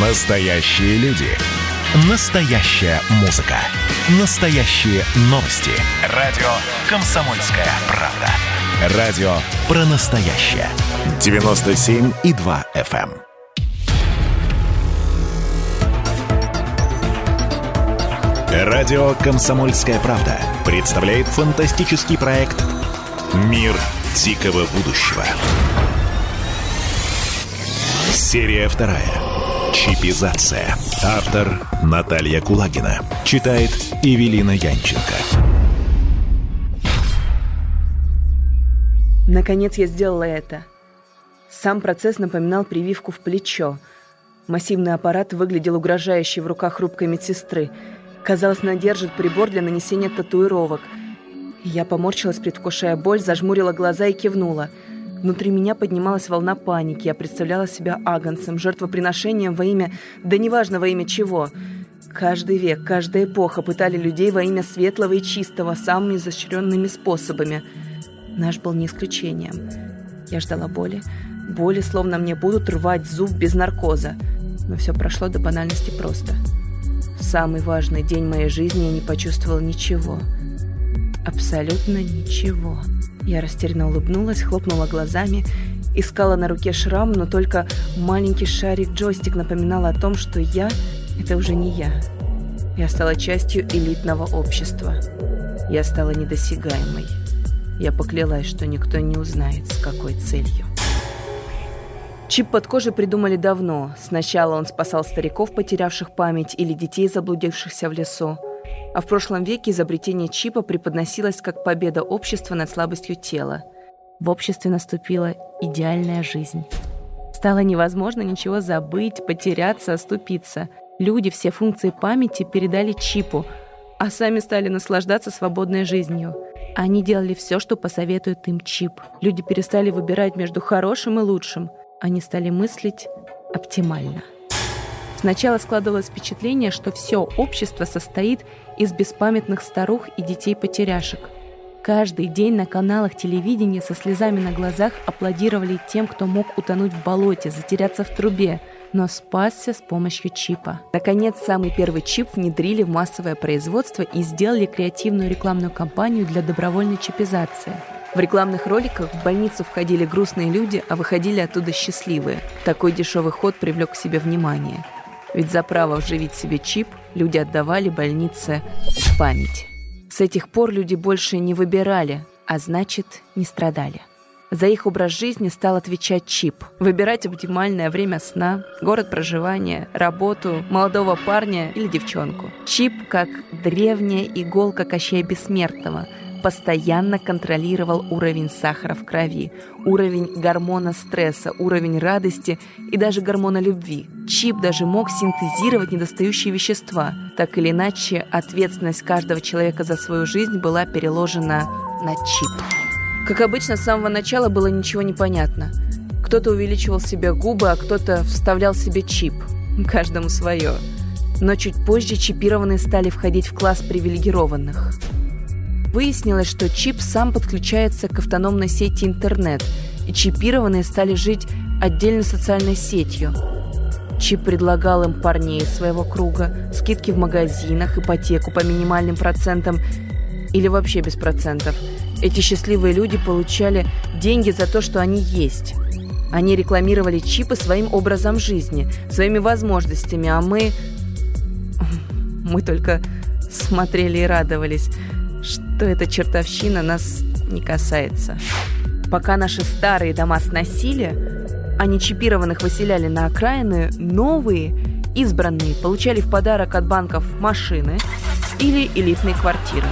Настоящие люди. Настоящая музыка. Настоящие новости. Радио «Комсомольская правда». Радио про настоящее. 97,2 FM. эм. Радио «Комсомольская правда» представляет фантастический проект «Мир дикого будущего». Серия вторая. Чипизация. Автор Наталья Кулагина. Читает Эвелина Янченко. Наконец я сделала это. Сам процесс напоминал прививку в плечо. Массивный аппарат выглядел угрожающе в руках хрупкой медсестры. Казалось, она держит прибор для нанесения татуировок. Я поморщилась, предвкушая боль, зажмурила глаза и кивнула – Внутри меня поднималась волна паники. Я представляла себя агонцем, жертвоприношением во имя... Да неважно во имя чего. Каждый век, каждая эпоха пытали людей во имя светлого и чистого самыми изощренными способами. Наш был не исключением. Я ждала боли. Боли, словно мне будут рвать зуб без наркоза. Но все прошло до банальности просто. В самый важный день моей жизни я не почувствовала ничего. Абсолютно ничего. Я растерянно улыбнулась, хлопнула глазами, искала на руке шрам, но только маленький шарик-джойстик напоминал о том, что я — это уже не я. Я стала частью элитного общества. Я стала недосягаемой. Я поклялась, что никто не узнает, с какой целью. Чип под кожей придумали давно. Сначала он спасал стариков, потерявших память, или детей, заблудившихся в лесу а в прошлом веке изобретение чипа преподносилось как победа общества над слабостью тела. В обществе наступила идеальная жизнь. Стало невозможно ничего забыть, потеряться, оступиться. Люди все функции памяти передали чипу, а сами стали наслаждаться свободной жизнью. Они делали все, что посоветует им чип. Люди перестали выбирать между хорошим и лучшим. Они стали мыслить оптимально. Сначала складывалось впечатление, что все общество состоит из беспамятных старух и детей-потеряшек. Каждый день на каналах телевидения со слезами на глазах аплодировали тем, кто мог утонуть в болоте, затеряться в трубе, но спасся с помощью чипа. Наконец, самый первый чип внедрили в массовое производство и сделали креативную рекламную кампанию для добровольной чипизации. В рекламных роликах в больницу входили грустные люди, а выходили оттуда счастливые. Такой дешевый ход привлек к себе внимание – ведь за право вживить себе чип люди отдавали больнице память. С этих пор люди больше не выбирали, а значит, не страдали. За их образ жизни стал отвечать чип. Выбирать оптимальное время сна, город проживания, работу, молодого парня или девчонку. Чип, как древняя иголка Кощея Бессмертного – постоянно контролировал уровень сахара в крови, уровень гормона стресса, уровень радости и даже гормона любви. Чип даже мог синтезировать недостающие вещества. Так или иначе, ответственность каждого человека за свою жизнь была переложена на чип. Как обычно, с самого начала было ничего не понятно. Кто-то увеличивал себе губы, а кто-то вставлял себе чип. Каждому свое. Но чуть позже чипированные стали входить в класс привилегированных – Выяснилось, что чип сам подключается к автономной сети интернет, и чипированные стали жить отдельной социальной сетью. Чип предлагал им парней своего круга, скидки в магазинах, ипотеку по минимальным процентам или вообще без процентов. Эти счастливые люди получали деньги за то, что они есть. Они рекламировали чипы своим образом жизни, своими возможностями, а мы... Мы только смотрели и радовались – что эта чертовщина нас не касается. Пока наши старые дома сносили, а нечипированных выселяли на окраины, новые, избранные, получали в подарок от банков машины или элитные квартиры.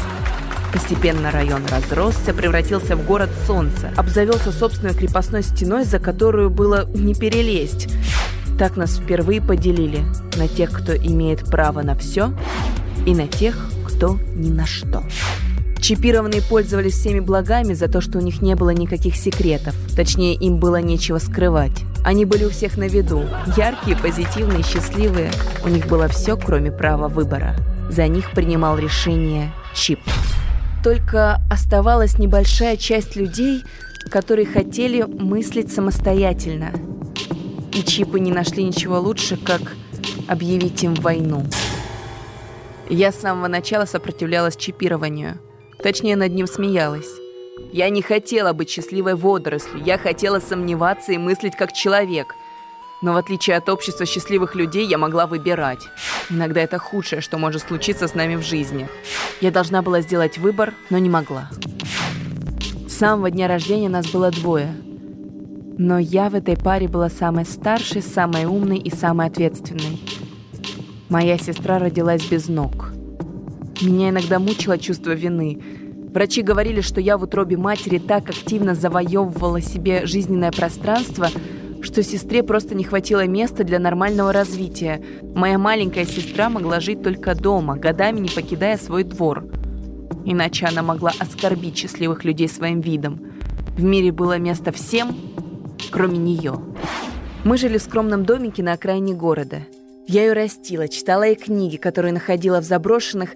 Постепенно район разросся, превратился в город солнца, обзавелся собственной крепостной стеной, за которую было не перелезть. Так нас впервые поделили на тех, кто имеет право на все, и на тех, кто ни на что. Чипированные пользовались всеми благами за то, что у них не было никаких секретов. Точнее, им было нечего скрывать. Они были у всех на виду. Яркие, позитивные, счастливые. У них было все, кроме права выбора. За них принимал решение чип. Только оставалась небольшая часть людей, которые хотели мыслить самостоятельно. И чипы не нашли ничего лучше, как объявить им войну. Я с самого начала сопротивлялась чипированию. Точнее, над ним смеялась. Я не хотела быть счастливой водорослью, я хотела сомневаться и мыслить как человек. Но в отличие от общества счастливых людей, я могла выбирать. Иногда это худшее, что может случиться с нами в жизни. Я должна была сделать выбор, но не могла. С самого дня рождения нас было двое. Но я в этой паре была самой старшей, самой умной и самой ответственной. Моя сестра родилась без ног. Меня иногда мучило чувство вины. Врачи говорили, что я в утробе матери так активно завоевывала себе жизненное пространство, что сестре просто не хватило места для нормального развития. Моя маленькая сестра могла жить только дома, годами не покидая свой двор. Иначе она могла оскорбить счастливых людей своим видом. В мире было место всем, кроме нее. Мы жили в скромном домике на окраине города. Я ее растила, читала ей книги, которые находила в заброшенных,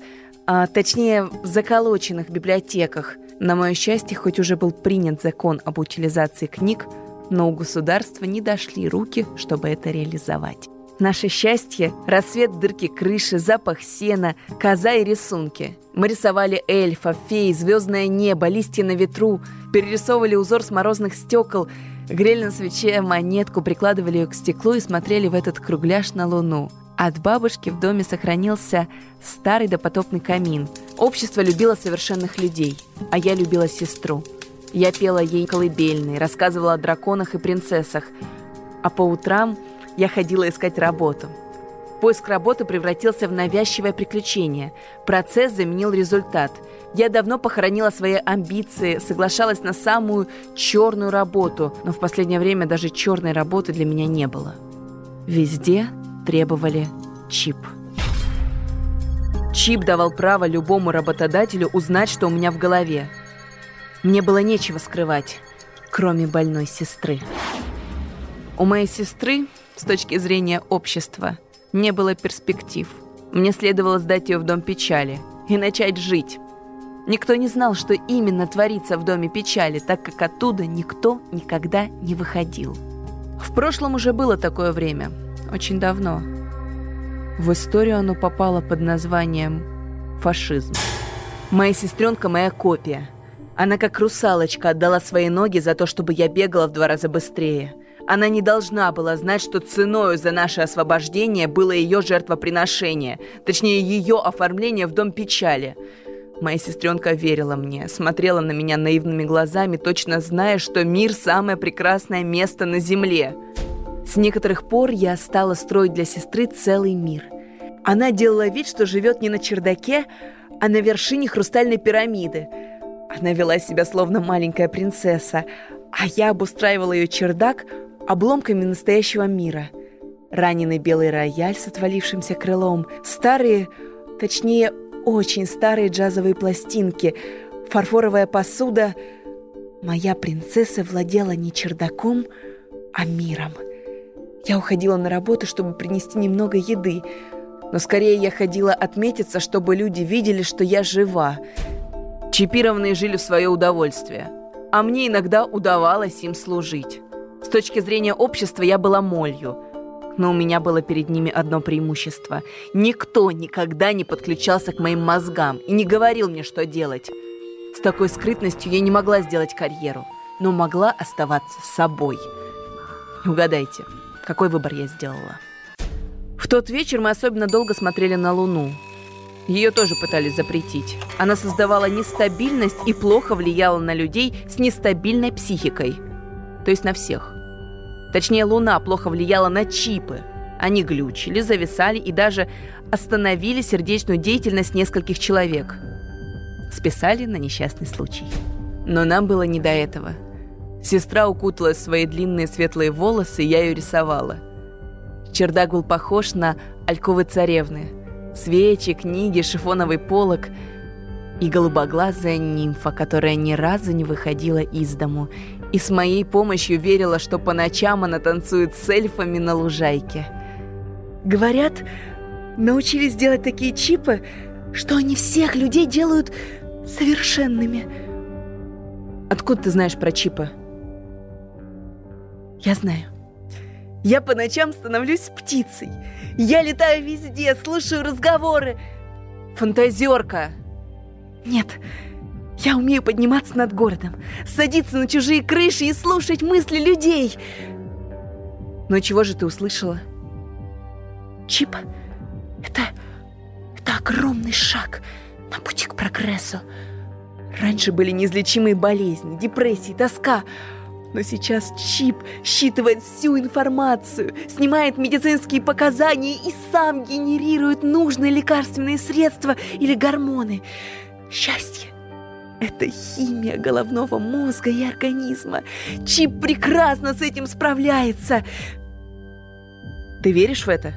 а точнее в заколоченных библиотеках. На мое счастье, хоть уже был принят закон об утилизации книг, но у государства не дошли руки, чтобы это реализовать. Наше счастье – рассвет дырки крыши, запах сена, коза и рисунки. Мы рисовали эльфа, фей, звездное небо, листья на ветру, перерисовывали узор с морозных стекол – Грели на свече монетку, прикладывали ее к стеклу и смотрели в этот кругляш на луну. От бабушки в доме сохранился старый допотопный камин. Общество любило совершенных людей, а я любила сестру. Я пела ей колыбельные, рассказывала о драконах и принцессах, а по утрам я ходила искать работу. Поиск работы превратился в навязчивое приключение. Процесс заменил результат – я давно похоронила свои амбиции, соглашалась на самую черную работу, но в последнее время даже черной работы для меня не было. Везде требовали чип. Чип давал право любому работодателю узнать, что у меня в голове. Мне было нечего скрывать, кроме больной сестры. У моей сестры, с точки зрения общества, не было перспектив. Мне следовало сдать ее в дом печали и начать жить, Никто не знал, что именно творится в Доме печали, так как оттуда никто никогда не выходил. В прошлом уже было такое время, очень давно. В историю оно попало под названием «фашизм». Моя сестренка – моя копия. Она как русалочка отдала свои ноги за то, чтобы я бегала в два раза быстрее. Она не должна была знать, что ценою за наше освобождение было ее жертвоприношение, точнее, ее оформление в Дом печали – Моя сестренка верила мне, смотрела на меня наивными глазами, точно зная, что мир – самое прекрасное место на земле. С некоторых пор я стала строить для сестры целый мир. Она делала вид, что живет не на чердаке, а на вершине хрустальной пирамиды. Она вела себя словно маленькая принцесса, а я обустраивала ее чердак обломками настоящего мира. Раненый белый рояль с отвалившимся крылом, старые, точнее, очень старые джазовые пластинки, фарфоровая посуда. Моя принцесса владела не чердаком, а миром. Я уходила на работу, чтобы принести немного еды, но скорее я ходила отметиться, чтобы люди видели, что я жива. Чипированные жили в свое удовольствие, а мне иногда удавалось им служить. С точки зрения общества я была молью – но у меня было перед ними одно преимущество. Никто никогда не подключался к моим мозгам и не говорил мне, что делать. С такой скрытностью я не могла сделать карьеру, но могла оставаться собой. Угадайте, какой выбор я сделала? В тот вечер мы особенно долго смотрели на Луну. Ее тоже пытались запретить. Она создавала нестабильность и плохо влияла на людей с нестабильной психикой. То есть на всех. Точнее, Луна плохо влияла на чипы. Они глючили, зависали и даже остановили сердечную деятельность нескольких человек. Списали на несчастный случай. Но нам было не до этого. Сестра укуталась в свои длинные светлые волосы, и я ее рисовала. Чердак был похож на альковы царевны. Свечи, книги, шифоновый полог и голубоглазая нимфа, которая ни разу не выходила из дому и с моей помощью верила, что по ночам она танцует с эльфами на лужайке. Говорят, научились делать такие чипы, что они всех людей делают совершенными. Откуда ты знаешь про чипы? Я знаю. Я по ночам становлюсь птицей. Я летаю везде, слушаю разговоры. Фантазерка. Нет, я умею подниматься над городом, садиться на чужие крыши и слушать мысли людей. Но чего же ты услышала? Чип, это... это огромный шаг на пути к прогрессу. Раньше были неизлечимые болезни, депрессии, тоска. Но сейчас чип считывает всю информацию, снимает медицинские показания и сам генерирует нужные лекарственные средства или гормоны. Счастье – это химия головного мозга и организма. Чип прекрасно с этим справляется. Ты веришь в это?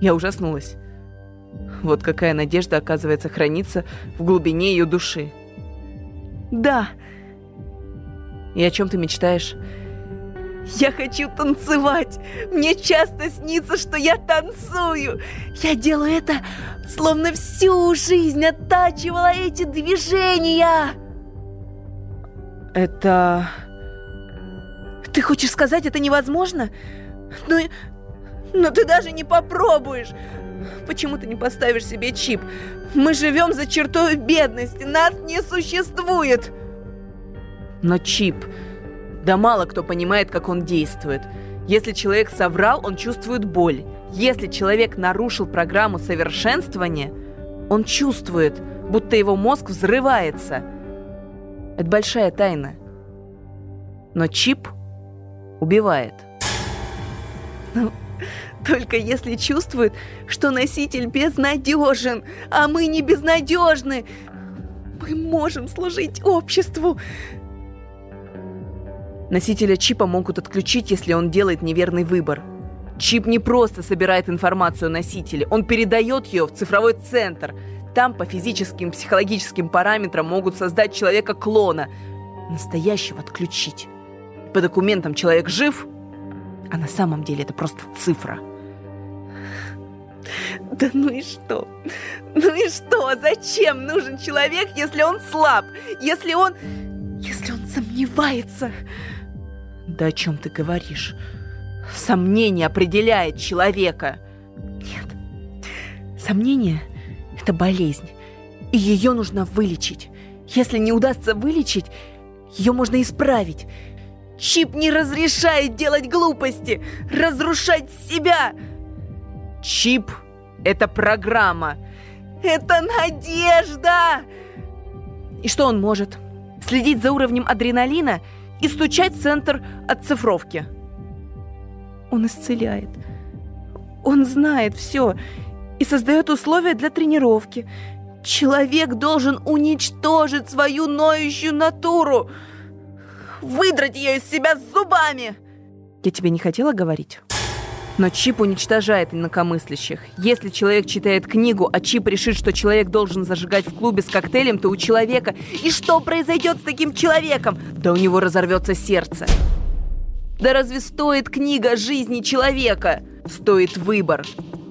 Я ужаснулась. Вот какая надежда, оказывается, хранится в глубине ее души. Да. И о чем ты мечтаешь? Я хочу танцевать. Мне часто снится, что я танцую. Я делаю это, словно всю жизнь оттачивала эти движения. Это... Ты хочешь сказать, это невозможно? Ну, но ты даже не попробуешь. Почему ты не поставишь себе чип? Мы живем за чертой бедности, нас не существует. Но чип... Да мало кто понимает, как он действует. Если человек соврал, он чувствует боль. Если человек нарушил программу совершенствования, он чувствует, будто его мозг взрывается. Это большая тайна. Но чип убивает. Ну, только если чувствует, что носитель безнадежен, а мы не безнадежны. Мы можем служить обществу. Носителя чипа могут отключить, если он делает неверный выбор. Чип не просто собирает информацию о носителе, он передает ее в цифровой центр. Там по физическим психологическим параметрам могут создать человека-клона. Настоящего отключить. По документам человек жив, а на самом деле это просто цифра. Да ну и что? Ну и что? Зачем нужен человек, если он слаб? Если он... Если он сомневается? Да о чем ты говоришь? Сомнение определяет человека. Нет. Сомнение – это болезнь. И ее нужно вылечить. Если не удастся вылечить, ее можно исправить. Чип не разрешает делать глупости, разрушать себя. Чип – это программа. Это надежда! И что он может? Следить за уровнем адреналина и стучать в центр отцифровки. Он исцеляет. Он знает все и создает условия для тренировки. Человек должен уничтожить свою ноющую натуру, выдрать ее из себя зубами. Я тебе не хотела говорить? Но чип уничтожает инакомыслящих. Если человек читает книгу, а чип решит, что человек должен зажигать в клубе с коктейлем, то у человека... И что произойдет с таким человеком? Да у него разорвется сердце. Да разве стоит книга жизни человека? Стоит выбор.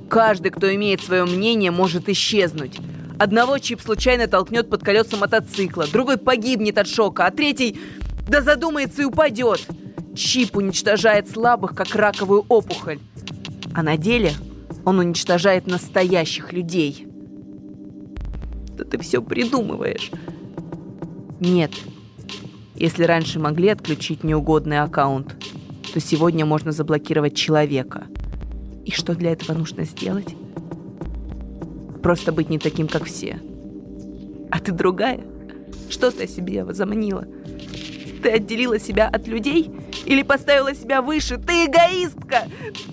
Каждый, кто имеет свое мнение, может исчезнуть. Одного чип случайно толкнет под колеса мотоцикла, другой погибнет от шока, а третий да задумается и упадет. Чип уничтожает слабых, как раковую опухоль. А на деле он уничтожает настоящих людей. Да ты все придумываешь. Нет. Если раньше могли отключить неугодный аккаунт, то сегодня можно заблокировать человека. И что для этого нужно сделать? Просто быть не таким, как все. А ты другая? Что ты о себе возомнила? Ты отделила себя от людей или поставила себя выше? Ты эгоистка!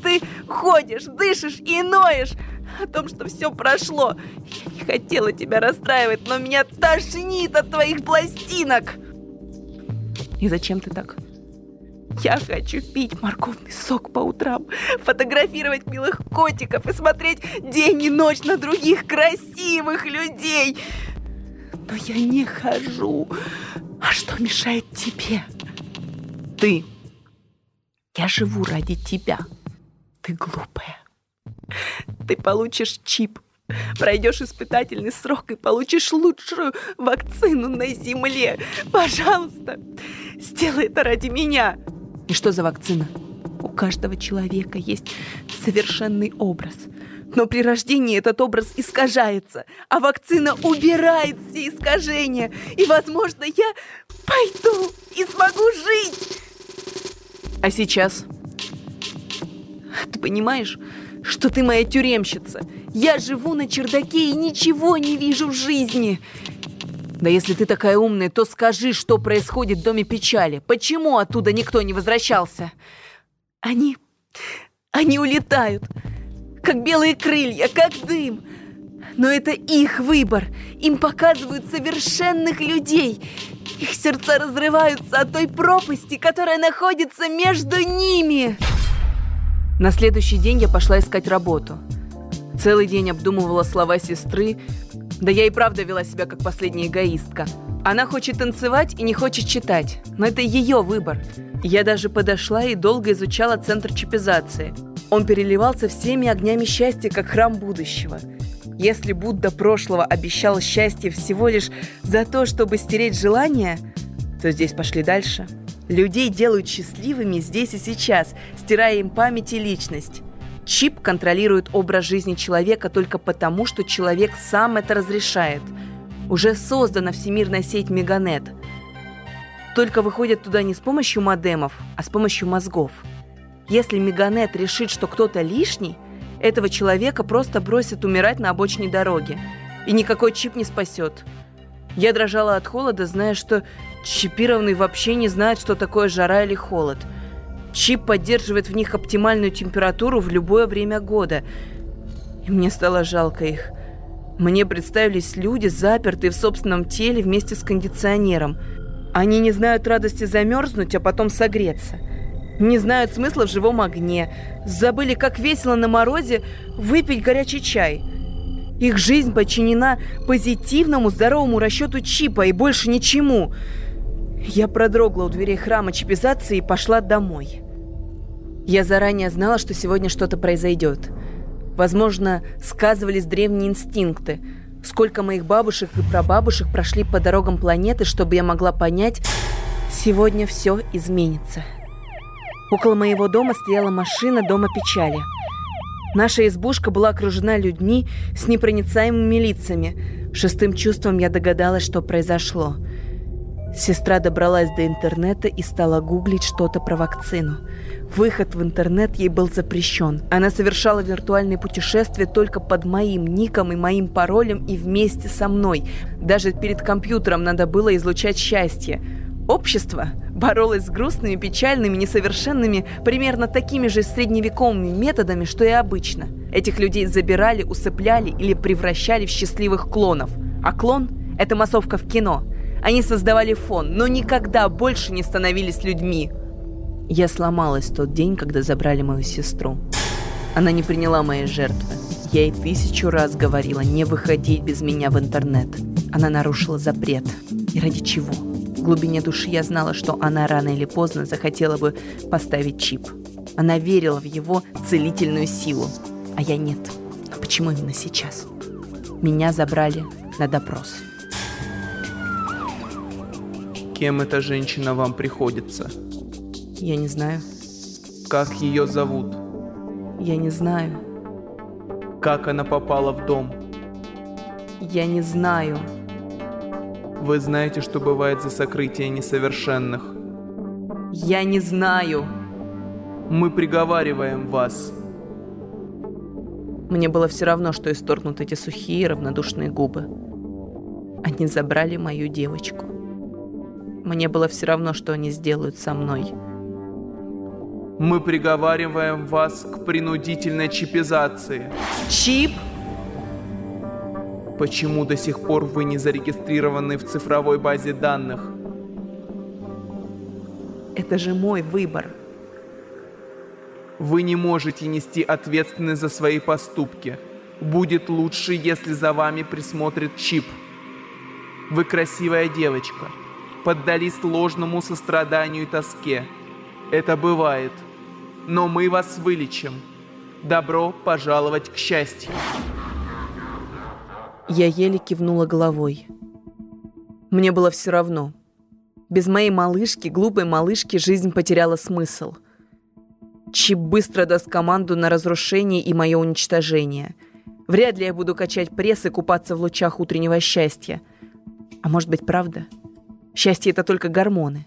Ты ходишь, дышишь и ноешь о том, что все прошло. Я не хотела тебя расстраивать, но меня тошнит от твоих пластинок. И зачем ты так? Я хочу пить морковный сок по утрам, фотографировать милых котиков и смотреть день и ночь на других красивых людей. Но я не хожу. А что мешает тебе? Ты. Я живу ради тебя. Ты глупая. Ты получишь чип, пройдешь испытательный срок и получишь лучшую вакцину на Земле. Пожалуйста, сделай это ради меня. И что за вакцина? каждого человека есть совершенный образ. Но при рождении этот образ искажается, а вакцина убирает все искажения. И, возможно, я пойду и смогу жить. А сейчас? Ты понимаешь, что ты моя тюремщица? Я живу на чердаке и ничего не вижу в жизни. Да если ты такая умная, то скажи, что происходит в Доме печали. Почему оттуда никто не возвращался? Они... они улетают. Как белые крылья, как дым. Но это их выбор. Им показывают совершенных людей. Их сердца разрываются от той пропасти, которая находится между ними. На следующий день я пошла искать работу. Целый день обдумывала слова сестры, да я и правда вела себя как последняя эгоистка. Она хочет танцевать и не хочет читать, но это ее выбор. Я даже подошла и долго изучала центр чипизации. Он переливался всеми огнями счастья, как храм будущего. Если Будда прошлого обещал счастье всего лишь за то, чтобы стереть желание, то здесь пошли дальше. Людей делают счастливыми здесь и сейчас, стирая им память и личность. Чип контролирует образ жизни человека только потому, что человек сам это разрешает. Уже создана всемирная сеть Меганет. Только выходят туда не с помощью модемов, а с помощью мозгов. Если Меганет решит, что кто-то лишний, этого человека просто бросят умирать на обочине дороги. И никакой чип не спасет. Я дрожала от холода, зная, что чипированный вообще не знает, что такое жара или холод – Чип поддерживает в них оптимальную температуру в любое время года. И мне стало жалко их. Мне представились люди, запертые в собственном теле вместе с кондиционером. Они не знают радости замерзнуть, а потом согреться. Не знают смысла в живом огне. Забыли, как весело на морозе выпить горячий чай. Их жизнь подчинена позитивному, здоровому расчету чипа и больше ничему. Я продрогла у дверей храма чипизации и пошла домой. Я заранее знала, что сегодня что-то произойдет. Возможно, сказывались древние инстинкты. Сколько моих бабушек и прабабушек прошли по дорогам планеты, чтобы я могла понять, сегодня все изменится. Около моего дома стояла машина Дома печали. Наша избушка была окружена людьми с непроницаемыми лицами. Шестым чувством я догадалась, что произошло. Сестра добралась до интернета и стала гуглить что-то про вакцину. Выход в интернет ей был запрещен. Она совершала виртуальные путешествия только под моим ником и моим паролем и вместе со мной. Даже перед компьютером надо было излучать счастье. Общество боролось с грустными, печальными, несовершенными, примерно такими же средневековыми методами, что и обычно. Этих людей забирали, усыпляли или превращали в счастливых клонов. А клон – это массовка в кино. Они создавали фон, но никогда больше не становились людьми – я сломалась тот день, когда забрали мою сестру. Она не приняла моей жертвы. Я ей тысячу раз говорила не выходить без меня в интернет. Она нарушила запрет. И ради чего? В глубине души я знала, что она рано или поздно захотела бы поставить чип. Она верила в его целительную силу. А я нет. Но почему именно сейчас? Меня забрали на допрос. Кем эта женщина вам приходится? Я не знаю. Как ее зовут? Я не знаю. Как она попала в дом? Я не знаю. Вы знаете, что бывает за сокрытие несовершенных? Я не знаю. Мы приговариваем вас. Мне было все равно, что исторгнут эти сухие равнодушные губы. Они забрали мою девочку. Мне было все равно, что они сделают со мной. Мы приговариваем вас к принудительной чипизации. Чип? Почему до сих пор вы не зарегистрированы в цифровой базе данных? Это же мой выбор. Вы не можете нести ответственность за свои поступки. Будет лучше, если за вами присмотрит чип. Вы красивая девочка. Поддались ложному состраданию и тоске. Это бывает но мы вас вылечим. Добро пожаловать к счастью. Я еле кивнула головой. Мне было все равно. Без моей малышки, глупой малышки, жизнь потеряла смысл. Чип быстро даст команду на разрушение и мое уничтожение. Вряд ли я буду качать пресс и купаться в лучах утреннего счастья. А может быть, правда? Счастье — это только гормоны.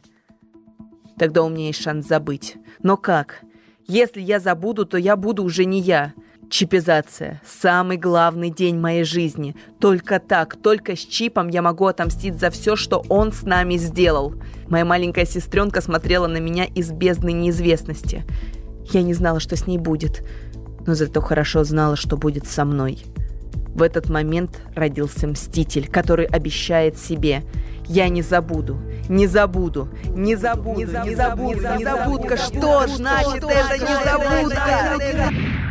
Тогда у меня есть шанс забыть. Но как? Если я забуду, то я буду уже не я. Чипизация – самый главный день моей жизни. Только так, только с чипом я могу отомстить за все, что он с нами сделал. Моя маленькая сестренка смотрела на меня из бездны неизвестности. Я не знала, что с ней будет, но зато хорошо знала, что будет со мной. В этот момент родился Мститель, который обещает себе «Я не забуду, не забуду, не забуду, не забуду, не забуду, не забудка, что значит это незабудка?»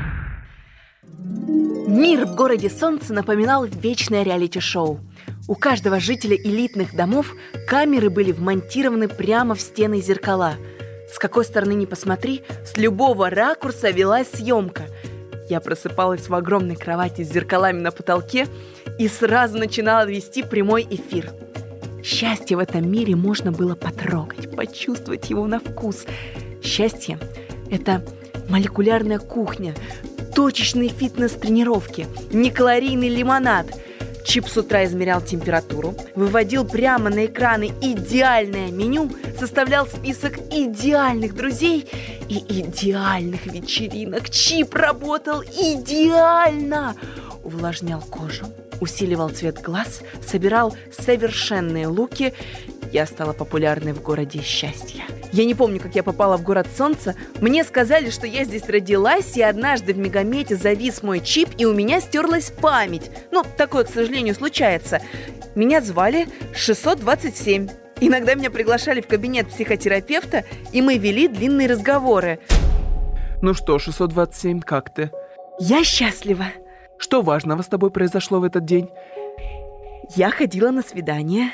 Мир в городе Солнца напоминал вечное реалити-шоу. У каждого жителя элитных домов камеры были вмонтированы прямо в стены зеркала. С какой стороны ни посмотри, с любого ракурса велась съемка. Я просыпалась в огромной кровати с зеркалами на потолке и сразу начинала вести прямой эфир. Счастье в этом мире можно было потрогать, почувствовать его на вкус. Счастье – это молекулярная кухня, точечные фитнес-тренировки, некалорийный лимонад. Чип с утра измерял температуру, выводил прямо на экраны идеальное меню, составлял список идеальных друзей и идеальных вечеринок. Чип работал идеально! Увлажнял кожу, усиливал цвет глаз, собирал совершенные луки. Я стала популярной в городе счастья. Я не помню, как я попала в город солнца. Мне сказали, что я здесь родилась, и однажды в Мегамете завис мой чип, и у меня стерлась память. Ну, такое, к сожалению, случается. Меня звали 627. Иногда меня приглашали в кабинет психотерапевта, и мы вели длинные разговоры. Ну что, 627, как ты? Я счастлива. Что важного с тобой произошло в этот день? Я ходила на свидание.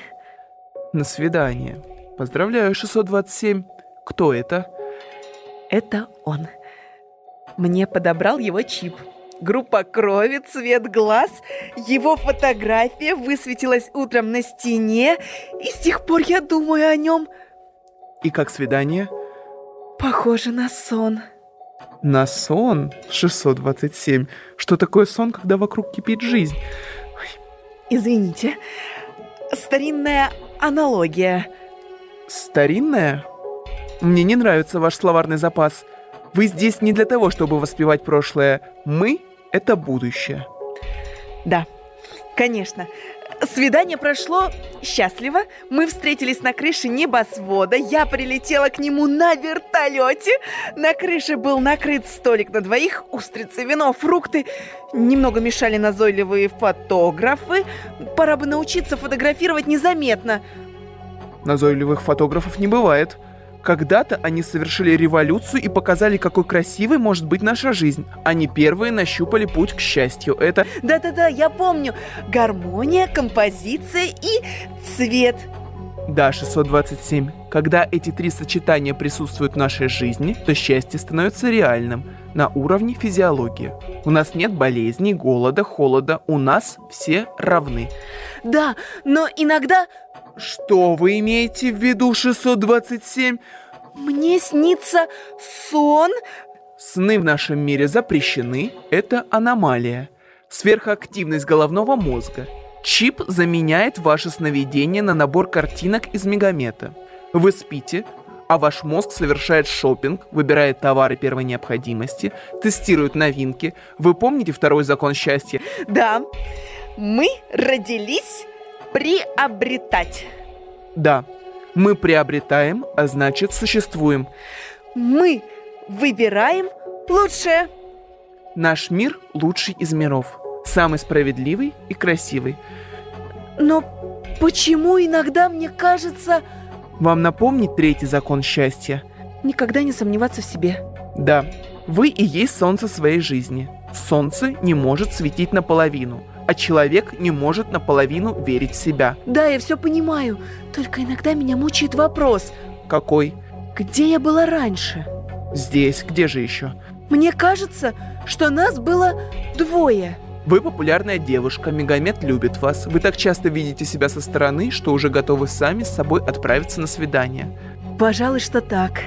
На свидание. Поздравляю, 627. Кто это? Это он. Мне подобрал его чип. Группа крови, цвет глаз, его фотография высветилась утром на стене, и с тех пор я думаю о нем. И как свидание? Похоже на сон. На сон? 627. Что такое сон, когда вокруг кипит жизнь? Извините. Старинная аналогия. Старинная? Мне не нравится ваш словарный запас. Вы здесь не для того, чтобы воспевать прошлое. Мы — это будущее. Да, конечно. Свидание прошло счастливо. Мы встретились на крыше небосвода. Я прилетела к нему на вертолете. На крыше был накрыт столик на двоих, устрицы, вино, фрукты. Немного мешали назойливые фотографы. Пора бы научиться фотографировать незаметно. Назойливых фотографов не бывает. Когда-то они совершили революцию и показали, какой красивой может быть наша жизнь. Они первые нащупали путь к счастью. Это... Да-да-да, я помню. Гармония, композиция и цвет. Да, 627. Когда эти три сочетания присутствуют в нашей жизни, то счастье становится реальным на уровне физиологии. У нас нет болезней, голода, холода. У нас все равны. Да, но иногда что вы имеете в виду, 627? Мне снится сон. Сны в нашем мире запрещены. Это аномалия. Сверхактивность головного мозга. Чип заменяет ваше сновидение на набор картинок из мегамета. Вы спите, а ваш мозг совершает шопинг, выбирает товары первой необходимости, тестирует новинки. Вы помните второй закон счастья? Да. Мы родились приобретать. Да, мы приобретаем, а значит существуем. Мы выбираем лучшее. Наш мир лучший из миров. Самый справедливый и красивый. Но почему иногда мне кажется... Вам напомнить третий закон счастья? Никогда не сомневаться в себе. Да, вы и есть солнце своей жизни. Солнце не может светить наполовину – а человек не может наполовину верить в себя. Да, я все понимаю, только иногда меня мучает вопрос. Какой? Где я была раньше? Здесь, где же еще? Мне кажется, что нас было двое. Вы популярная девушка, Мегамед любит вас. Вы так часто видите себя со стороны, что уже готовы сами с собой отправиться на свидание. Пожалуй, что так.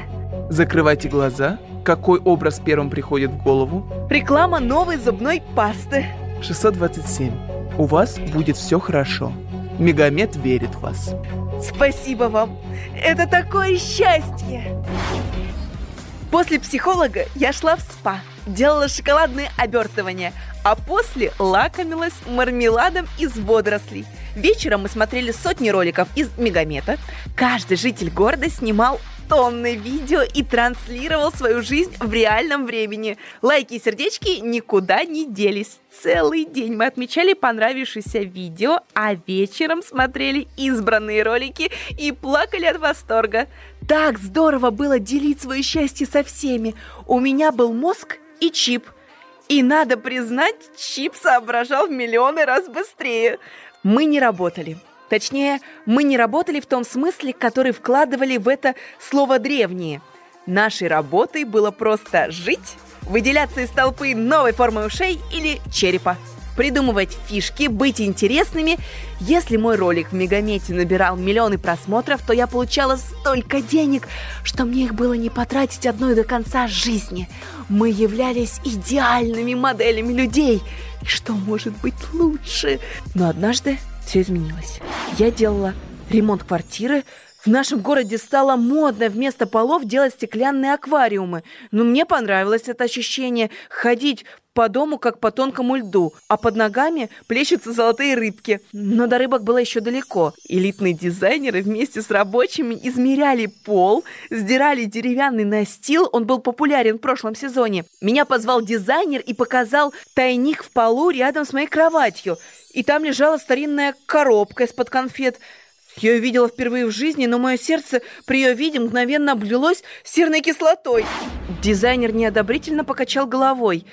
Закрывайте глаза Какой образ первым приходит в голову? Реклама новой зубной пасты. 627. У вас будет все хорошо. Мегамед верит в вас. Спасибо вам. Это такое счастье. После психолога я шла в спа, делала шоколадные обертывания, а после лакомилась мармеладом из водорослей. Вечером мы смотрели сотни роликов из Мегамета. Каждый житель города снимал тонны видео и транслировал свою жизнь в реальном времени. Лайки и сердечки никуда не делись. Целый день мы отмечали понравившееся видео, а вечером смотрели избранные ролики и плакали от восторга. Так здорово было делить свое счастье со всеми. У меня был мозг и чип. И надо признать, чип соображал в миллионы раз быстрее. Мы не работали. Точнее, мы не работали в том смысле, который вкладывали в это слово «древние». Нашей работой было просто жить, выделяться из толпы новой формы ушей или черепа, придумывать фишки, быть интересными. Если мой ролик в Мегамете набирал миллионы просмотров, то я получала столько денег, что мне их было не потратить одной до конца жизни. Мы являлись идеальными моделями людей. И что может быть лучше? Но однажды все изменилось. Я делала ремонт квартиры, в нашем городе стало модно вместо полов делать стеклянные аквариумы. Но мне понравилось это ощущение ходить по дому, как по тонкому льду, а под ногами плещутся золотые рыбки. Но до рыбок было еще далеко. Элитные дизайнеры вместе с рабочими измеряли пол, сдирали деревянный настил, он был популярен в прошлом сезоне. Меня позвал дизайнер и показал тайник в полу рядом с моей кроватью. И там лежала старинная коробка из-под конфет. Я ее видела впервые в жизни, но мое сердце при ее виде мгновенно облилось серной кислотой. Дизайнер неодобрительно покачал головой.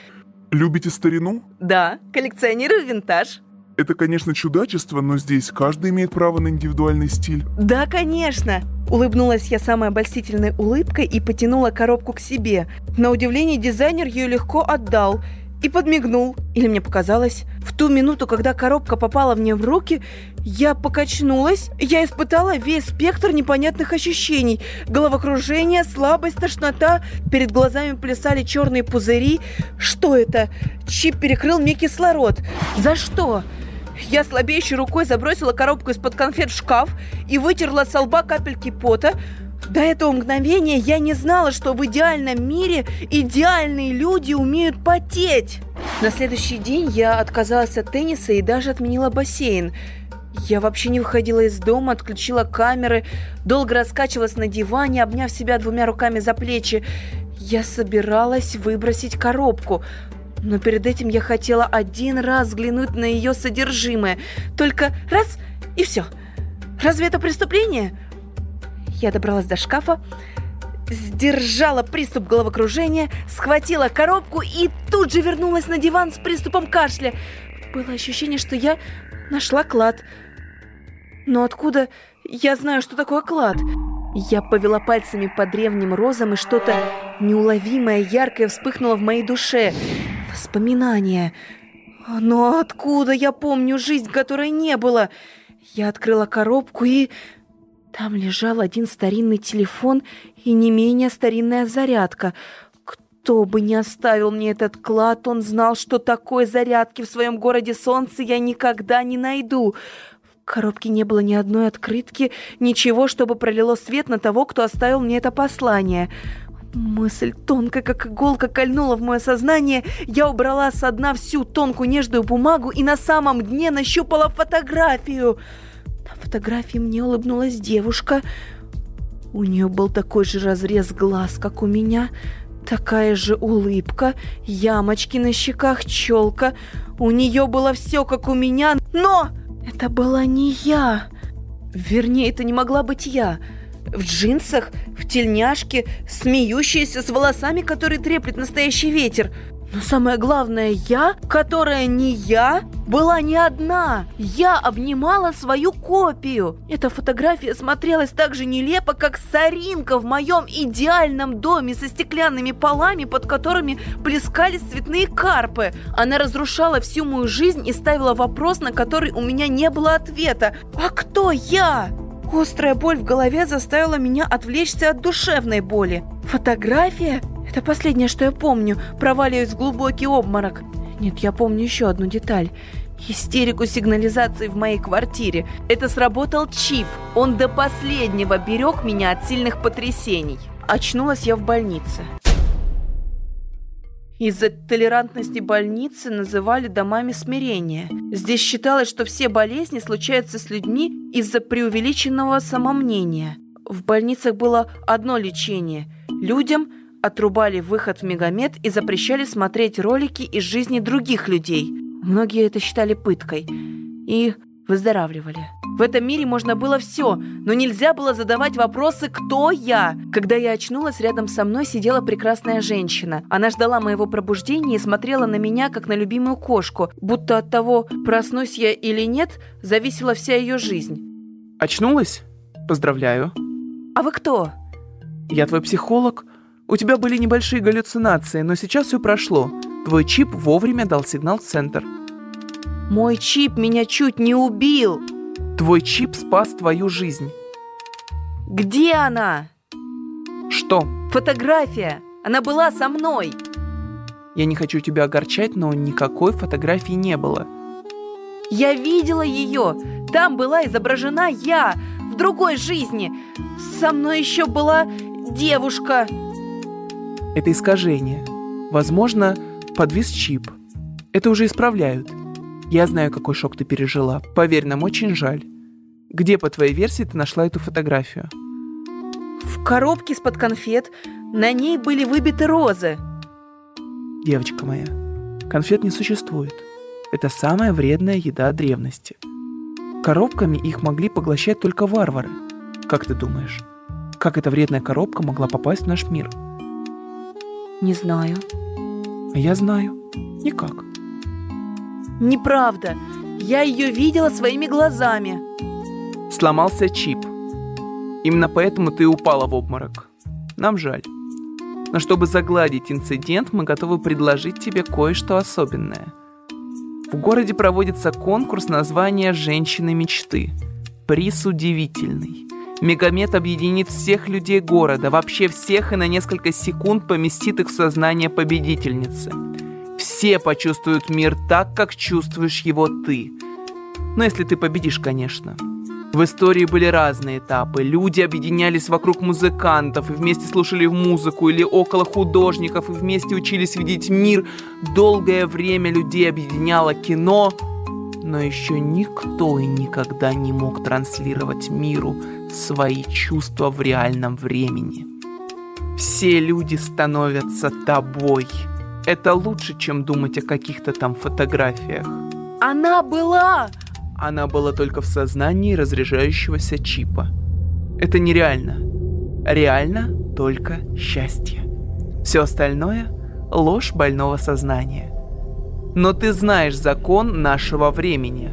Любите старину? Да, коллекционирую винтаж. Это, конечно, чудачество, но здесь каждый имеет право на индивидуальный стиль. Да, конечно. Улыбнулась я самой обольстительной улыбкой и потянула коробку к себе. На удивление дизайнер ее легко отдал – и подмигнул. Или мне показалось. В ту минуту, когда коробка попала мне в руки, я покачнулась. Я испытала весь спектр непонятных ощущений. Головокружение, слабость, тошнота. Перед глазами плясали черные пузыри. Что это? Чип перекрыл мне кислород. За что? Я слабеющей рукой забросила коробку из-под конфет в шкаф и вытерла с лба капельки пота. До этого мгновения я не знала, что в идеальном мире идеальные люди умеют потеть. На следующий день я отказалась от тенниса и даже отменила бассейн. Я вообще не выходила из дома, отключила камеры, долго раскачивалась на диване, обняв себя двумя руками за плечи. Я собиралась выбросить коробку, но перед этим я хотела один раз взглянуть на ее содержимое. Только раз и все. Разве это преступление? Я добралась до шкафа, сдержала приступ головокружения, схватила коробку и тут же вернулась на диван с приступом кашля. Было ощущение, что я нашла клад. Но откуда я знаю, что такое клад? Я повела пальцами по древним розам, и что-то неуловимое, яркое вспыхнуло в моей душе. Воспоминания. Но откуда я помню жизнь, которой не было? Я открыла коробку и там лежал один старинный телефон и не менее старинная зарядка. Кто бы не оставил мне этот клад, он знал, что такой зарядки в своем городе солнца я никогда не найду. В коробке не было ни одной открытки, ничего, чтобы пролило свет на того, кто оставил мне это послание. Мысль тонкая, как иголка, кольнула в мое сознание. Я убрала со дна всю тонкую нежную бумагу и на самом дне нащупала фотографию — фотографии мне улыбнулась девушка. У нее был такой же разрез глаз, как у меня, такая же улыбка, ямочки на щеках, челка. У нее было все, как у меня, но это была не я. Вернее, это не могла быть я. В джинсах, в тельняшке, смеющаяся с волосами, которые треплет настоящий ветер. Но самое главное, я, которая не я, была не одна. Я обнимала свою копию. Эта фотография смотрелась так же нелепо, как соринка в моем идеальном доме со стеклянными полами, под которыми плескались цветные карпы. Она разрушала всю мою жизнь и ставила вопрос, на который у меня не было ответа. А кто я? Острая боль в голове заставила меня отвлечься от душевной боли. Фотография? Это последнее, что я помню. Проваливаюсь в глубокий обморок. Нет, я помню еще одну деталь. Истерику сигнализации в моей квартире. Это сработал чип. Он до последнего берег меня от сильных потрясений. Очнулась я в больнице. Из-за толерантности больницы называли домами смирения. Здесь считалось, что все болезни случаются с людьми из-за преувеличенного самомнения. В больницах было одно лечение. Людям отрубали выход в мегамед и запрещали смотреть ролики из жизни других людей. Многие это считали пыткой. И выздоравливали. В этом мире можно было все, но нельзя было задавать вопросы «Кто я?». Когда я очнулась, рядом со мной сидела прекрасная женщина. Она ждала моего пробуждения и смотрела на меня, как на любимую кошку, будто от того, проснусь я или нет, зависела вся ее жизнь. Очнулась? Поздравляю. А вы кто? Я твой психолог. У тебя были небольшие галлюцинации, но сейчас все прошло. Твой чип вовремя дал сигнал в центр. Мой чип меня чуть не убил. Твой чип спас твою жизнь. Где она? Что? Фотография. Она была со мной. Я не хочу тебя огорчать, но никакой фотографии не было. Я видела ее. Там была изображена я в другой жизни. Со мной еще была девушка. Это искажение. Возможно, подвис чип. Это уже исправляют. Я знаю, какой шок ты пережила. Поверь, нам очень жаль. Где, по твоей версии, ты нашла эту фотографию? В коробке из-под конфет на ней были выбиты розы. Девочка моя, конфет не существует. Это самая вредная еда древности. Коробками их могли поглощать только варвары. Как ты думаешь, как эта вредная коробка могла попасть в наш мир? Не знаю. А я знаю. Никак. Неправда. Я ее видела своими глазами. Сломался чип. Именно поэтому ты упала в обморок. Нам жаль. Но чтобы загладить инцидент, мы готовы предложить тебе кое-что особенное. В городе проводится конкурс названия «Женщины мечты». Приз удивительный. Мегамет объединит всех людей города, вообще всех и на несколько секунд поместит их в сознание победительницы – все почувствуют мир так, как чувствуешь его ты. Но если ты победишь, конечно. В истории были разные этапы. Люди объединялись вокруг музыкантов и вместе слушали музыку, или около художников и вместе учились видеть мир. Долгое время людей объединяло кино, но еще никто и никогда не мог транслировать миру свои чувства в реальном времени. Все люди становятся тобой – это лучше, чем думать о каких-то там фотографиях. Она была! Она была только в сознании разряжающегося чипа. Это нереально. Реально только счастье. Все остальное – ложь больного сознания. Но ты знаешь закон нашего времени.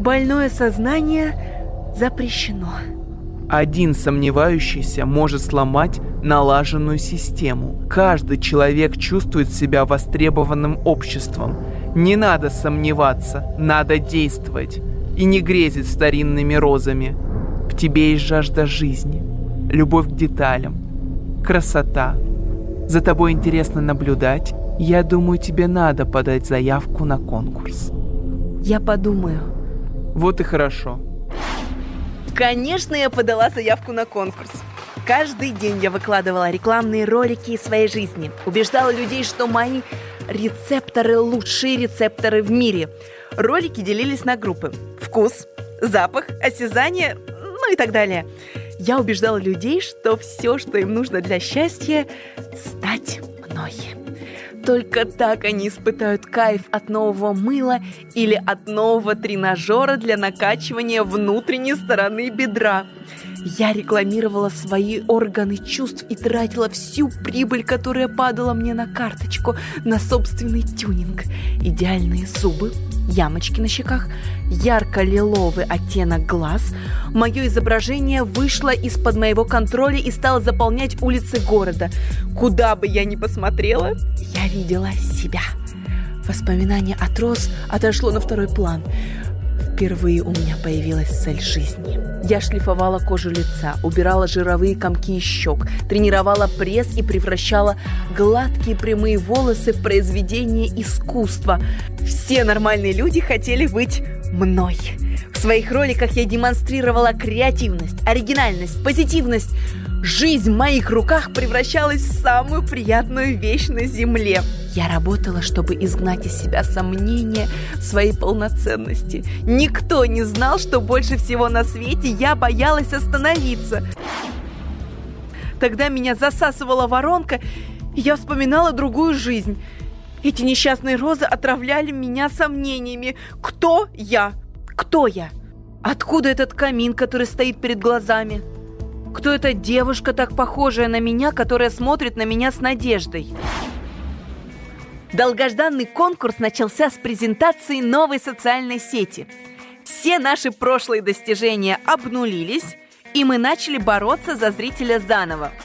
Больное сознание запрещено. Один сомневающийся может сломать налаженную систему. Каждый человек чувствует себя востребованным обществом. Не надо сомневаться, надо действовать. И не грезить старинными розами. В тебе есть жажда жизни, любовь к деталям, красота. За тобой интересно наблюдать. Я думаю, тебе надо подать заявку на конкурс. Я подумаю. Вот и хорошо. Конечно, я подала заявку на конкурс. Каждый день я выкладывала рекламные ролики из своей жизни. Убеждала людей, что мои рецепторы лучшие рецепторы в мире. Ролики делились на группы. Вкус, запах, осязание, ну и так далее. Я убеждала людей, что все, что им нужно для счастья, стать мной. Только так они испытают кайф от нового мыла или от нового тренажера для накачивания внутренней стороны бедра. Я рекламировала свои органы чувств и тратила всю прибыль, которая падала мне на карточку, на собственный тюнинг. Идеальные зубы, ямочки на щеках, ярко-лиловый оттенок глаз. Мое изображение вышло из-под моего контроля и стало заполнять улицы города. Куда бы я ни посмотрела, я видела себя. Воспоминание о трос отошло на второй план. Впервые у меня появилась цель жизни. Я шлифовала кожу лица, убирала жировые комки из щек, тренировала пресс и превращала гладкие прямые волосы в произведение искусства. Все нормальные люди хотели быть мной. В своих роликах я демонстрировала креативность, оригинальность, позитивность. Жизнь в моих руках превращалась в самую приятную вещь на Земле. Я работала, чтобы изгнать из себя сомнения своей полноценности. Никто не знал, что больше всего на свете я боялась остановиться. Тогда меня засасывала воронка, и я вспоминала другую жизнь. Эти несчастные розы отравляли меня сомнениями. Кто я? Кто я? Откуда этот камин, который стоит перед глазами? Кто эта девушка, так похожая на меня, которая смотрит на меня с надеждой? Долгожданный конкурс начался с презентации новой социальной сети. Все наши прошлые достижения обнулились, и мы начали бороться за зрителя заново –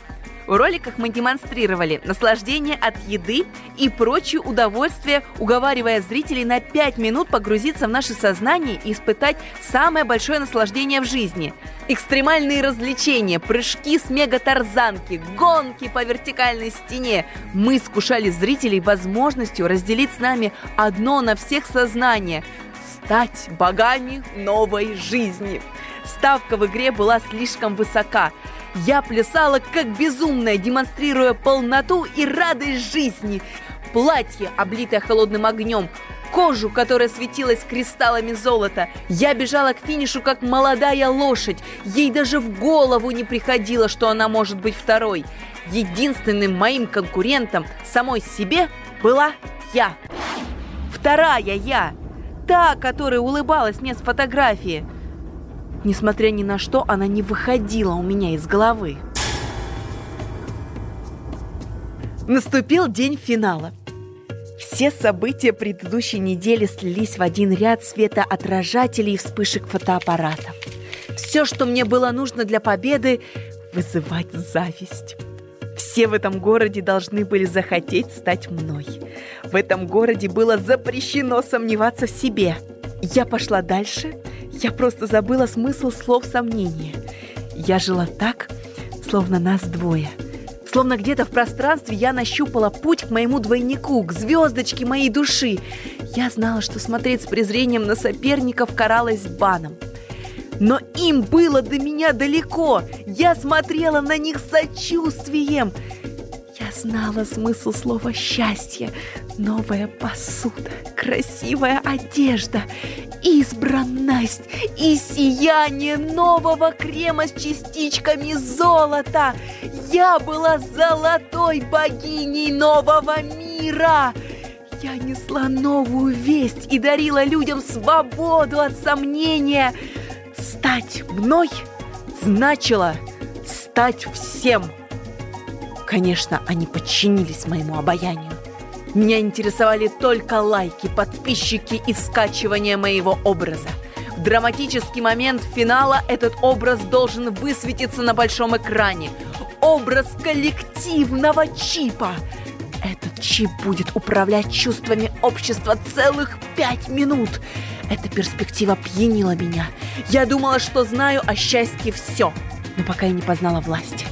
в роликах мы демонстрировали наслаждение от еды и прочие удовольствия, уговаривая зрителей на 5 минут погрузиться в наше сознание и испытать самое большое наслаждение в жизни. Экстремальные развлечения, прыжки с мега-тарзанки, гонки по вертикальной стене. Мы искушали зрителей возможностью разделить с нами одно на всех сознание – стать богами новой жизни. Ставка в игре была слишком высока – я плясала как безумная, демонстрируя полноту и радость жизни. Платье, облитое холодным огнем, кожу, которая светилась кристаллами золота. Я бежала к финишу, как молодая лошадь. Ей даже в голову не приходило, что она может быть второй. Единственным моим конкурентом самой себе была я. Вторая я. Та, которая улыбалась мне с фотографии. Несмотря ни на что, она не выходила у меня из головы. Наступил день финала. Все события предыдущей недели слились в один ряд светоотражателей и вспышек фотоаппарата. Все, что мне было нужно для победы – вызывать зависть. Все в этом городе должны были захотеть стать мной. В этом городе было запрещено сомневаться в себе. Я пошла дальше – я просто забыла смысл слов сомнения. Я жила так, словно нас двое. Словно где-то в пространстве я нащупала путь к моему двойнику, к звездочке моей души. Я знала, что смотреть с презрением на соперников каралось баном. Но им было до меня далеко. Я смотрела на них с сочувствием. Знала смысл слова «счастье». Новая посуда, красивая одежда избранность и сияние нового крема с частичками золота. Я была золотой богиней нового мира. Я несла новую весть и дарила людям свободу от сомнения. Стать мной значило стать всем. Конечно, они подчинились моему обаянию. Меня интересовали только лайки, подписчики и скачивание моего образа. В драматический момент финала этот образ должен высветиться на большом экране. Образ коллективного чипа. Этот чип будет управлять чувствами общества целых пять минут. Эта перспектива пьянила меня. Я думала, что знаю о счастье все, но пока я не познала власти.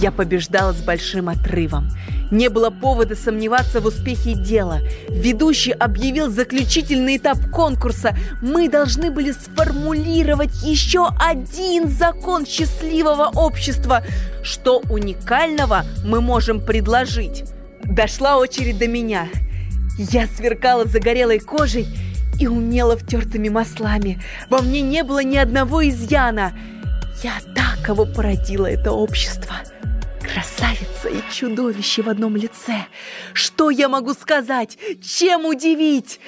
Я побеждала с большим отрывом. Не было повода сомневаться в успехе дела. Ведущий объявил заключительный этап конкурса. Мы должны были сформулировать еще один закон счастливого общества. Что уникального мы можем предложить? Дошла очередь до меня. Я сверкала загорелой кожей и умела втертыми маслами. Во мне не было ни одного изъяна. Я так, кого породило это общество. Красавица и чудовище в одном лице. Что я могу сказать? Чем удивить?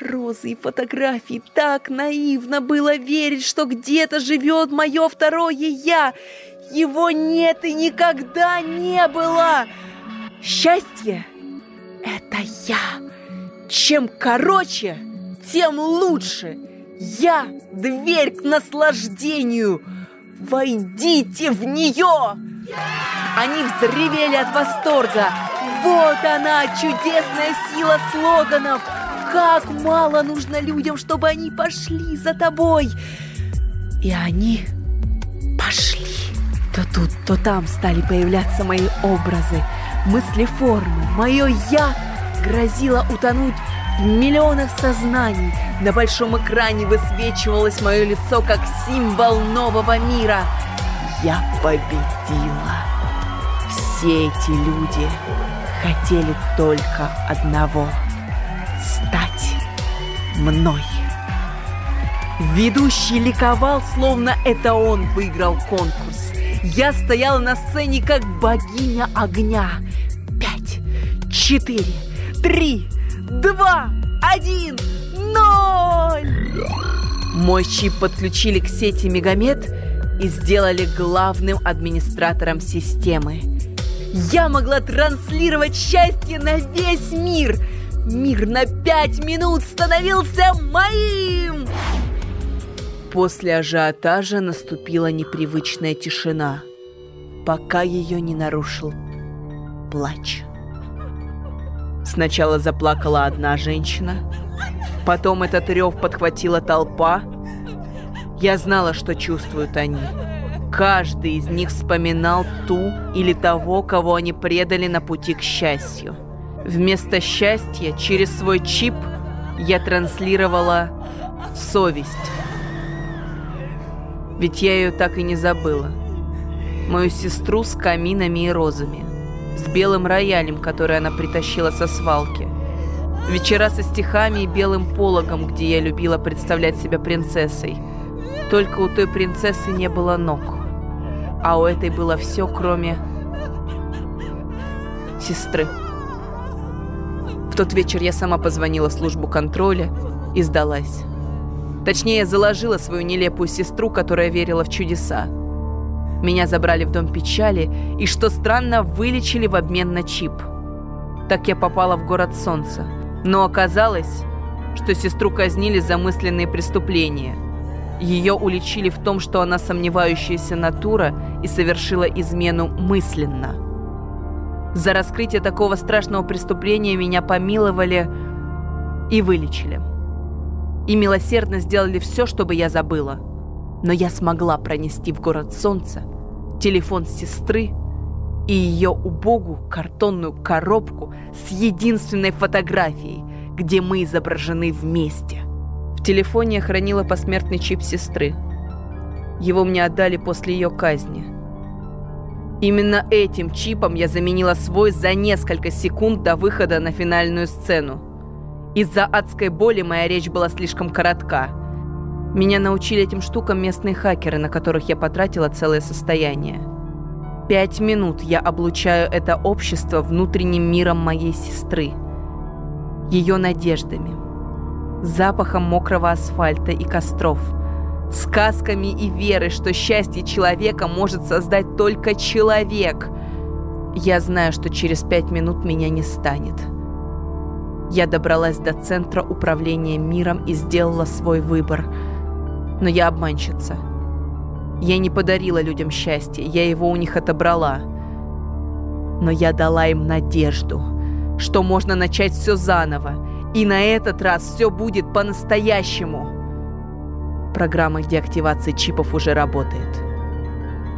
Розы и фотографии. Так наивно было верить, что где-то живет мое второе «я». Его нет и никогда не было. Счастье – это я. Чем короче, тем лучше. Я – дверь к наслаждению. Войдите в нее! Они взревели от восторга. Вот она, чудесная сила слоганов. как мало нужно людям, чтобы они пошли за тобой. И они пошли. То тут, то там стали появляться мои образы, мысли формы. Мое «я» грозило утонуть в миллионах сознаний. На большом экране высвечивалось мое лицо как символ нового мира. Я победила. Все эти люди хотели только одного — стать мной. Ведущий ликовал, словно это он выиграл конкурс. Я стояла на сцене, как богиня огня. Пять, четыре, три, два, один, ноль! Мой чип подключили к сети Мегамед и сделали главным администратором системы. Я могла транслировать счастье на весь мир. Мир на пять минут становился моим! После ажиотажа наступила непривычная тишина, пока ее не нарушил плач. Сначала заплакала одна женщина, потом этот рев подхватила толпа. Я знала, что чувствуют они. Каждый из них вспоминал ту или того, кого они предали на пути к счастью. Вместо счастья через свой чип я транслировала совесть. Ведь я ее так и не забыла. Мою сестру с каминами и розами. С белым роялем, который она притащила со свалки. Вечера со стихами и белым пологом, где я любила представлять себя принцессой. Только у той принцессы не было ног. А у этой было все, кроме... сестры. В тот вечер я сама позвонила в службу контроля и сдалась. Точнее, заложила свою нелепую сестру, которая верила в чудеса. Меня забрали в дом печали и, что странно, вылечили в обмен на чип. Так я попала в город солнца. Но оказалось, что сестру казнили за мысленные преступления. Ее уличили в том, что она сомневающаяся натура и совершила измену мысленно. За раскрытие такого страшного преступления меня помиловали и вылечили и милосердно сделали все, чтобы я забыла. Но я смогла пронести в город солнца телефон сестры и ее убогую картонную коробку с единственной фотографией, где мы изображены вместе. Телефоне я хранила посмертный чип сестры. Его мне отдали после ее казни. Именно этим чипом я заменила свой за несколько секунд до выхода на финальную сцену. Из-за адской боли моя речь была слишком коротка. Меня научили этим штукам местные хакеры, на которых я потратила целое состояние. Пять минут я облучаю это общество внутренним миром моей сестры. Ее надеждами. Запахом мокрого асфальта и костров. Сказками и верой, что счастье человека может создать только человек. Я знаю, что через пять минут меня не станет. Я добралась до центра управления миром и сделала свой выбор. Но я обманщица. Я не подарила людям счастье, я его у них отобрала. Но я дала им надежду, что можно начать все заново, и на этот раз все будет по-настоящему. Программа деактивации чипов уже работает.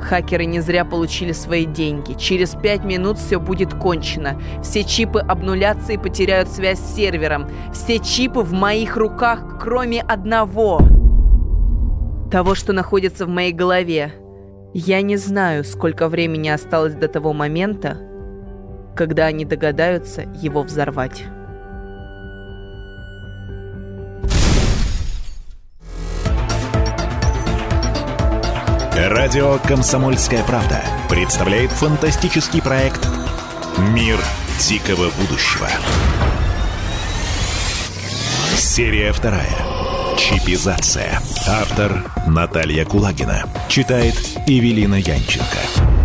Хакеры не зря получили свои деньги. Через пять минут все будет кончено. Все чипы обнулятся и потеряют связь с сервером. Все чипы в моих руках, кроме одного. Того, что находится в моей голове. Я не знаю, сколько времени осталось до того момента, когда они догадаются его взорвать. Радио «Комсомольская правда» представляет фантастический проект «Мир дикого будущего». Серия вторая. Чипизация. Автор Наталья Кулагина. Читает Эвелина Янченко.